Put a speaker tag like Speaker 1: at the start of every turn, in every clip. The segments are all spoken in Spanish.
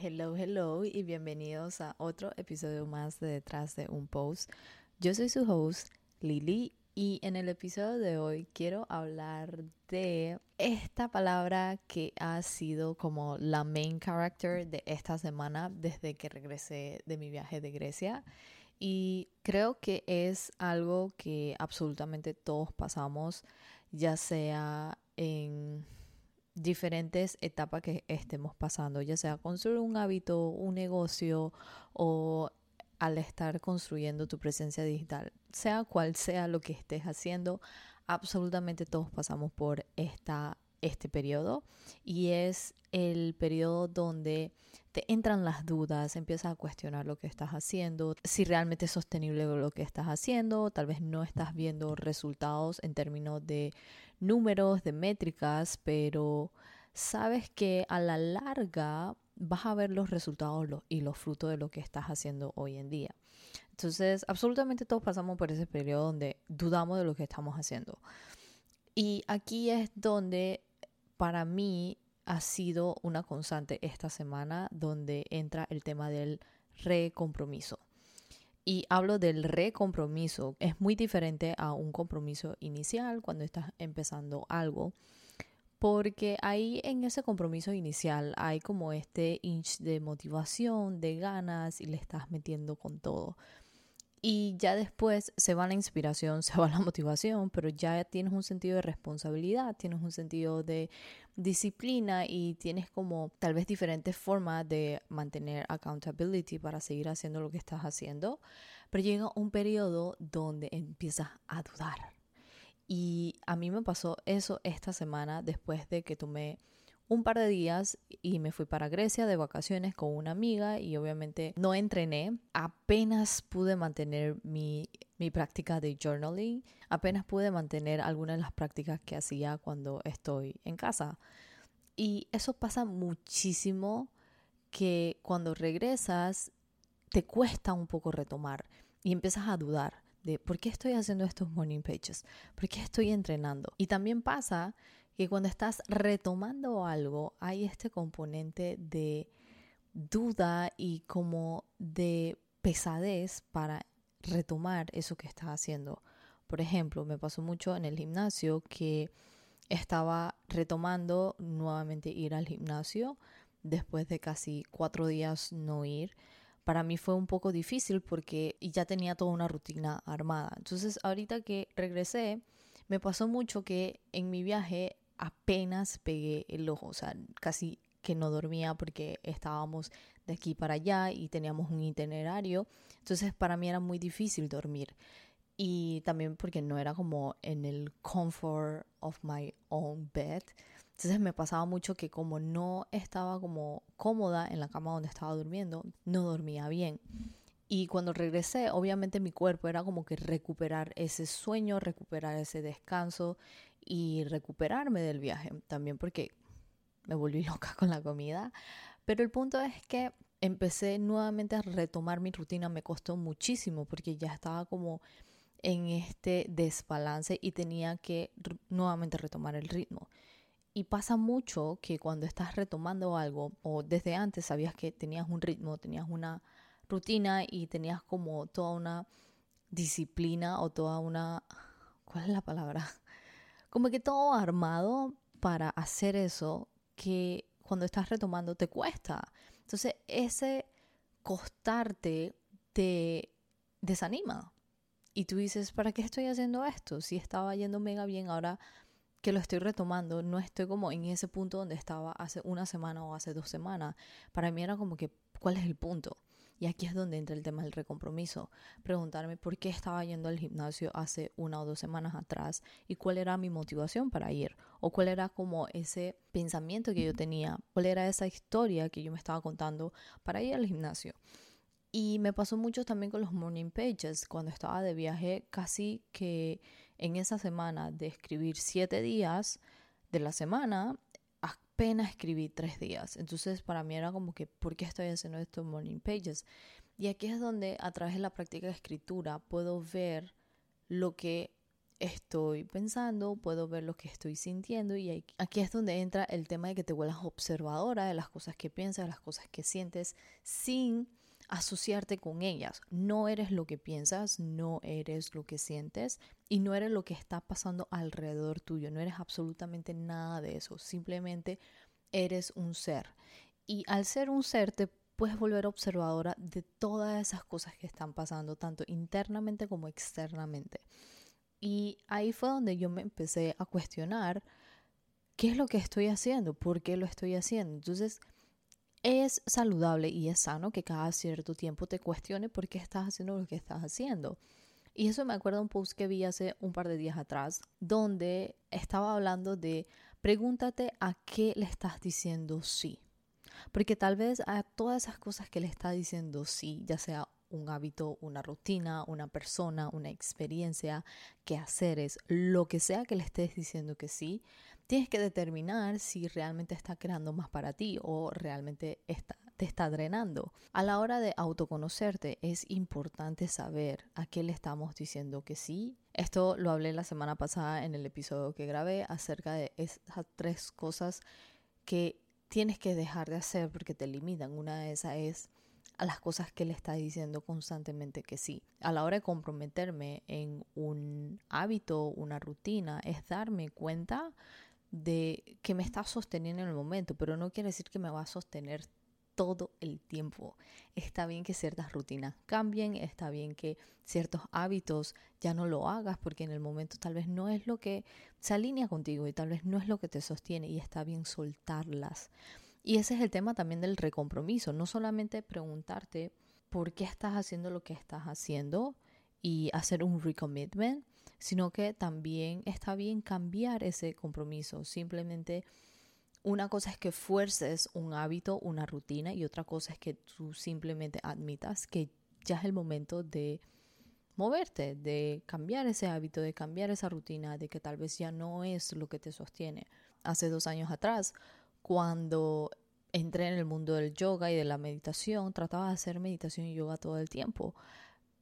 Speaker 1: Hello, hello y bienvenidos a otro episodio más de Detrás de un Post. Yo soy su host, Lili, y en el episodio de hoy quiero hablar de esta palabra que ha sido como la main character de esta semana desde que regresé de mi viaje de Grecia. Y creo que es algo que absolutamente todos pasamos, ya sea en diferentes etapas que estemos pasando, ya sea construir un hábito, un negocio o al estar construyendo tu presencia digital, sea cual sea lo que estés haciendo, absolutamente todos pasamos por esta, este periodo y es el periodo donde te entran las dudas, empiezas a cuestionar lo que estás haciendo, si realmente es sostenible lo que estás haciendo, tal vez no estás viendo resultados en términos de números, de métricas, pero sabes que a la larga vas a ver los resultados y los frutos de lo que estás haciendo hoy en día. Entonces, absolutamente todos pasamos por ese periodo donde dudamos de lo que estamos haciendo. Y aquí es donde para mí ha sido una constante esta semana, donde entra el tema del recompromiso. Y hablo del recompromiso. Es muy diferente a un compromiso inicial cuando estás empezando algo. Porque ahí en ese compromiso inicial hay como este inch de motivación, de ganas y le estás metiendo con todo. Y ya después se va la inspiración, se va la motivación, pero ya tienes un sentido de responsabilidad, tienes un sentido de disciplina y tienes como tal vez diferentes formas de mantener accountability para seguir haciendo lo que estás haciendo. Pero llega un periodo donde empiezas a dudar. Y a mí me pasó eso esta semana después de que tomé un par de días y me fui para Grecia de vacaciones con una amiga y obviamente no entrené. Apenas pude mantener mi, mi práctica de journaling, apenas pude mantener algunas de las prácticas que hacía cuando estoy en casa. Y eso pasa muchísimo que cuando regresas te cuesta un poco retomar y empiezas a dudar de por qué estoy haciendo estos morning pages, por qué estoy entrenando. Y también pasa que cuando estás retomando algo hay este componente de duda y como de pesadez para retomar eso que estás haciendo. Por ejemplo, me pasó mucho en el gimnasio que estaba retomando nuevamente ir al gimnasio después de casi cuatro días no ir. Para mí fue un poco difícil porque ya tenía toda una rutina armada. Entonces, ahorita que regresé, me pasó mucho que en mi viaje apenas pegué el ojo, o sea, casi que no dormía porque estábamos de aquí para allá y teníamos un itinerario. Entonces para mí era muy difícil dormir. Y también porque no era como en el comfort of my own bed. Entonces me pasaba mucho que como no estaba como cómoda en la cama donde estaba durmiendo, no dormía bien. Y cuando regresé, obviamente mi cuerpo era como que recuperar ese sueño, recuperar ese descanso y recuperarme del viaje. También porque me volví loca con la comida. Pero el punto es que empecé nuevamente a retomar mi rutina. Me costó muchísimo porque ya estaba como en este desbalance y tenía que nuevamente retomar el ritmo. Y pasa mucho que cuando estás retomando algo o desde antes sabías que tenías un ritmo, tenías una rutina y tenías como toda una disciplina o toda una... ¿Cuál es la palabra? Como que todo armado para hacer eso que cuando estás retomando te cuesta. Entonces ese costarte te desanima. Y tú dices, ¿para qué estoy haciendo esto? Si estaba yendo mega bien, ahora que lo estoy retomando, no estoy como en ese punto donde estaba hace una semana o hace dos semanas. Para mí era como que, ¿cuál es el punto? Y aquí es donde entra el tema del recompromiso. Preguntarme por qué estaba yendo al gimnasio hace una o dos semanas atrás y cuál era mi motivación para ir. O cuál era como ese pensamiento que yo tenía. Cuál era esa historia que yo me estaba contando para ir al gimnasio. Y me pasó mucho también con los morning pages. Cuando estaba de viaje, casi que en esa semana de escribir siete días de la semana, apenas escribí tres días. Entonces para mí era como que, ¿por qué estoy haciendo estos morning pages? Y aquí es donde a través de la práctica de escritura puedo ver lo que estoy pensando, puedo ver lo que estoy sintiendo y aquí es donde entra el tema de que te vuelvas observadora de las cosas que piensas, de las cosas que sientes, sin asociarte con ellas. No eres lo que piensas, no eres lo que sientes y no eres lo que está pasando alrededor tuyo, no eres absolutamente nada de eso, simplemente eres un ser. Y al ser un ser te puedes volver observadora de todas esas cosas que están pasando, tanto internamente como externamente. Y ahí fue donde yo me empecé a cuestionar qué es lo que estoy haciendo, por qué lo estoy haciendo. Entonces, es saludable y es sano que cada cierto tiempo te cuestione por qué estás haciendo lo que estás haciendo. Y eso me acuerda un post que vi hace un par de días atrás, donde estaba hablando de pregúntate a qué le estás diciendo sí. Porque tal vez a todas esas cosas que le estás diciendo sí, ya sea un hábito, una rutina, una persona, una experiencia, que hacer es lo que sea que le estés diciendo que sí, tienes que determinar si realmente está creando más para ti o realmente está, te está drenando. A la hora de autoconocerte es importante saber a qué le estamos diciendo que sí. Esto lo hablé la semana pasada en el episodio que grabé acerca de esas tres cosas que tienes que dejar de hacer porque te limitan. Una de esas es a las cosas que le está diciendo constantemente que sí. A la hora de comprometerme en un hábito, una rutina, es darme cuenta de que me está sosteniendo en el momento, pero no quiere decir que me va a sostener todo el tiempo. Está bien que ciertas rutinas cambien, está bien que ciertos hábitos ya no lo hagas porque en el momento tal vez no es lo que se alinea contigo y tal vez no es lo que te sostiene y está bien soltarlas. Y ese es el tema también del recompromiso, no solamente preguntarte por qué estás haciendo lo que estás haciendo y hacer un recommitment, sino que también está bien cambiar ese compromiso. Simplemente una cosa es que fuerces un hábito, una rutina y otra cosa es que tú simplemente admitas que ya es el momento de moverte, de cambiar ese hábito, de cambiar esa rutina, de que tal vez ya no es lo que te sostiene. Hace dos años atrás cuando entré en el mundo del yoga y de la meditación, trataba de hacer meditación y yoga todo el tiempo.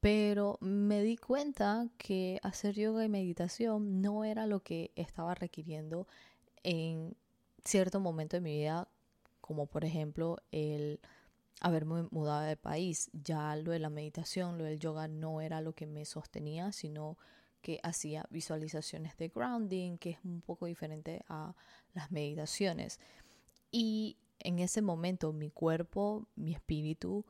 Speaker 1: Pero me di cuenta que hacer yoga y meditación no era lo que estaba requiriendo en cierto momento de mi vida, como por ejemplo el haberme mudado de país. Ya lo de la meditación, lo del yoga no era lo que me sostenía, sino que hacía visualizaciones de grounding, que es un poco diferente a las meditaciones. Y en ese momento mi cuerpo, mi espíritu,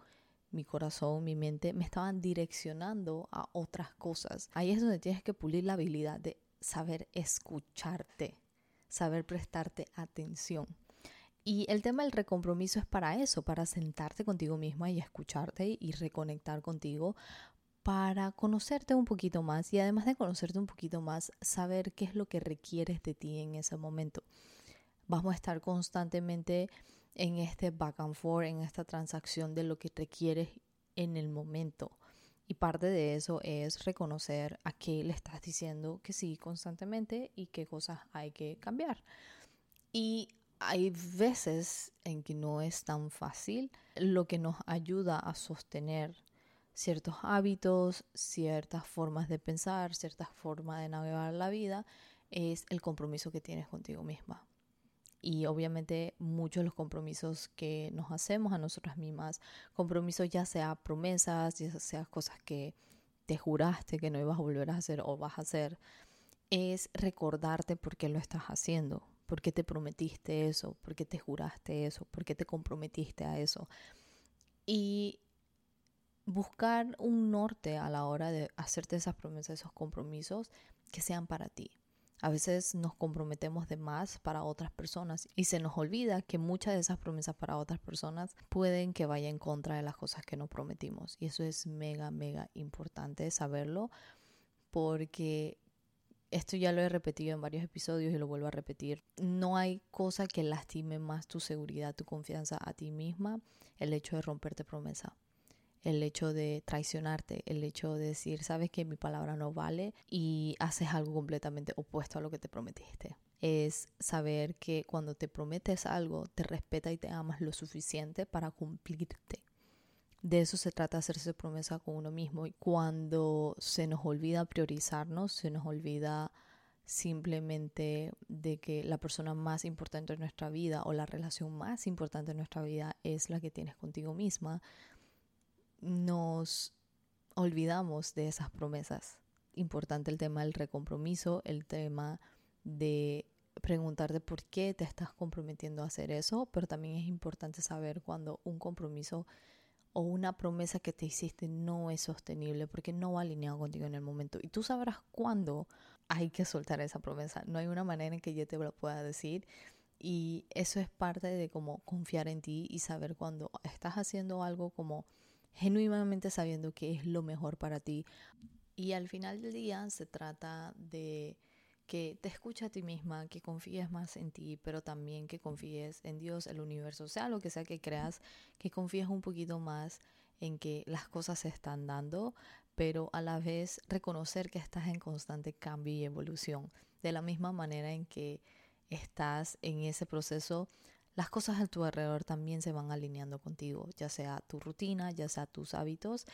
Speaker 1: mi corazón, mi mente me estaban direccionando a otras cosas. Ahí es donde tienes que pulir la habilidad de saber escucharte, saber prestarte atención. Y el tema del recompromiso es para eso, para sentarte contigo misma y escucharte y reconectar contigo, para conocerte un poquito más y además de conocerte un poquito más, saber qué es lo que requieres de ti en ese momento vamos a estar constantemente en este back and forth, en esta transacción de lo que requieres en el momento. Y parte de eso es reconocer a qué le estás diciendo que sí constantemente y qué cosas hay que cambiar. Y hay veces en que no es tan fácil, lo que nos ayuda a sostener ciertos hábitos, ciertas formas de pensar, ciertas formas de navegar la vida, es el compromiso que tienes contigo misma y obviamente muchos de los compromisos que nos hacemos a nosotras mismas, compromisos ya sea promesas, ya sea cosas que te juraste que no ibas a volver a hacer o vas a hacer, es recordarte por qué lo estás haciendo, por qué te prometiste eso, por qué te juraste eso, por qué te comprometiste a eso. Y buscar un norte a la hora de hacerte esas promesas, esos compromisos que sean para ti, a veces nos comprometemos de más para otras personas y se nos olvida que muchas de esas promesas para otras personas pueden que vaya en contra de las cosas que nos prometimos. Y eso es mega, mega importante saberlo porque esto ya lo he repetido en varios episodios y lo vuelvo a repetir. No hay cosa que lastime más tu seguridad, tu confianza a ti misma, el hecho de romperte promesa el hecho de traicionarte, el hecho de decir, sabes que mi palabra no vale y haces algo completamente opuesto a lo que te prometiste. Es saber que cuando te prometes algo, te respeta y te amas lo suficiente para cumplirte. de eso se trata hacerse promesa con uno mismo y cuando se nos olvida priorizarnos, se nos olvida simplemente de que la persona más importante en nuestra vida o la relación más importante en nuestra vida es la que tienes contigo misma, nos olvidamos de esas promesas. Importante el tema del recompromiso, el tema de preguntarte por qué te estás comprometiendo a hacer eso, pero también es importante saber cuando un compromiso o una promesa que te hiciste no es sostenible porque no va alineado contigo en el momento. Y tú sabrás cuándo hay que soltar esa promesa. No hay una manera en que yo te lo pueda decir. Y eso es parte de como confiar en ti y saber cuando estás haciendo algo como genuinamente sabiendo que es lo mejor para ti. Y al final del día se trata de que te escuches a ti misma, que confíes más en ti, pero también que confíes en Dios, el universo, sea lo que sea que creas, que confíes un poquito más en que las cosas se están dando, pero a la vez reconocer que estás en constante cambio y evolución. De la misma manera en que estás en ese proceso, las cosas a tu alrededor también se van alineando contigo, ya sea tu rutina, ya sea tus hábitos.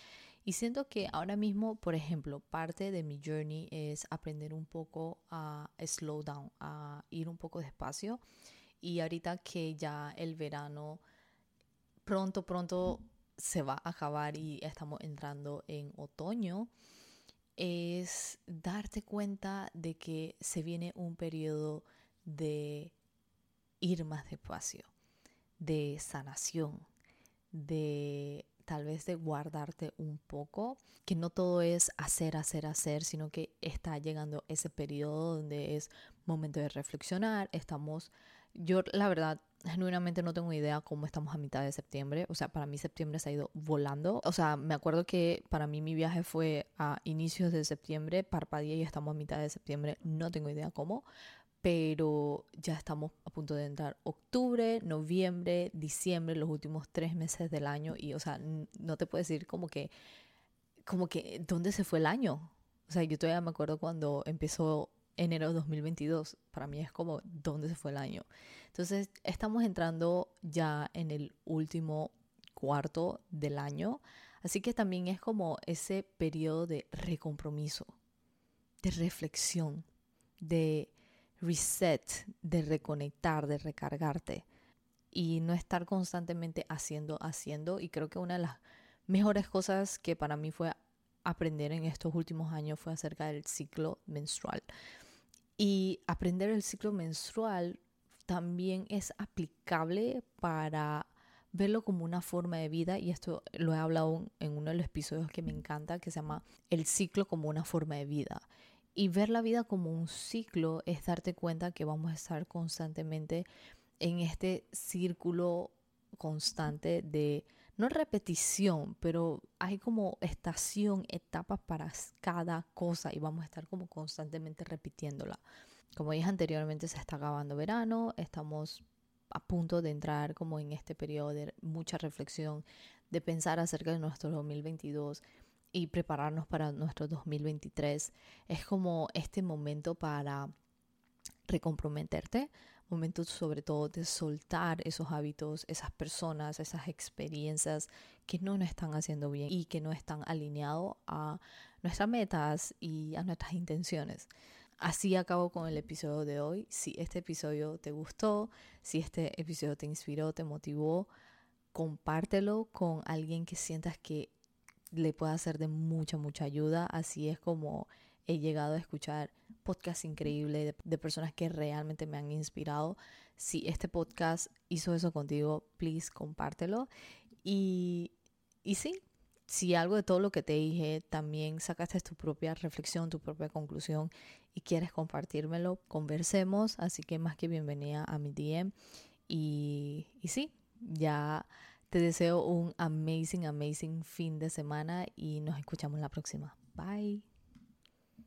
Speaker 1: Y siento que ahora mismo, por ejemplo, parte de mi journey es aprender un poco a slow down, a ir un poco despacio. Y ahorita que ya el verano pronto, pronto se va a acabar y estamos entrando en otoño, es darte cuenta de que se viene un periodo de ir más despacio, de sanación, de tal vez de guardarte un poco, que no todo es hacer, hacer, hacer, sino que está llegando ese periodo donde es momento de reflexionar, estamos, yo la verdad genuinamente no tengo idea cómo estamos a mitad de septiembre. O sea, para mí septiembre se ha ido volando. O sea, me acuerdo que para mí mi viaje fue a inicios de septiembre, parpadeé y estamos a mitad de septiembre. No tengo idea cómo. Pero ya estamos a punto de entrar octubre, noviembre, diciembre, los últimos tres meses del año. Y, o sea, no te puedo decir como que, como que, ¿dónde se fue el año? O sea, yo todavía me acuerdo cuando empezó enero de 2022. Para mí es como, ¿dónde se fue el año? Entonces, estamos entrando ya en el último cuarto del año. Así que también es como ese periodo de recompromiso, de reflexión, de reset, de reconectar, de recargarte y no estar constantemente haciendo, haciendo. Y creo que una de las mejores cosas que para mí fue aprender en estos últimos años fue acerca del ciclo menstrual. Y aprender el ciclo menstrual también es aplicable para verlo como una forma de vida y esto lo he hablado en uno de los episodios que me encanta que se llama el ciclo como una forma de vida y ver la vida como un ciclo es darte cuenta que vamos a estar constantemente en este círculo constante de no repetición, pero hay como estación, etapas para cada cosa y vamos a estar como constantemente repitiéndola. Como dije anteriormente, se está acabando verano, estamos a punto de entrar como en este periodo de mucha reflexión, de pensar acerca de nuestro 2022 y prepararnos para nuestro 2023. Es como este momento para recomprometerte, momento sobre todo de soltar esos hábitos, esas personas, esas experiencias que no nos están haciendo bien y que no están alineados a nuestras metas y a nuestras intenciones. Así acabo con el episodio de hoy. Si este episodio te gustó, si este episodio te inspiró, te motivó, compártelo con alguien que sientas que le pueda ser de mucha, mucha ayuda. Así es como he llegado a escuchar podcasts increíbles de, personas que realmente me han inspirado. Si este podcast hizo eso contigo, please compártelo. Y, y sí, si algo de todo lo que te dije también sacaste tu propia reflexión, tu propia conclusión y quieres compartírmelo, conversemos. Así que más que bienvenida a mi DM. Y, y sí, ya te deseo un amazing, amazing fin de semana y nos escuchamos la próxima. Bye.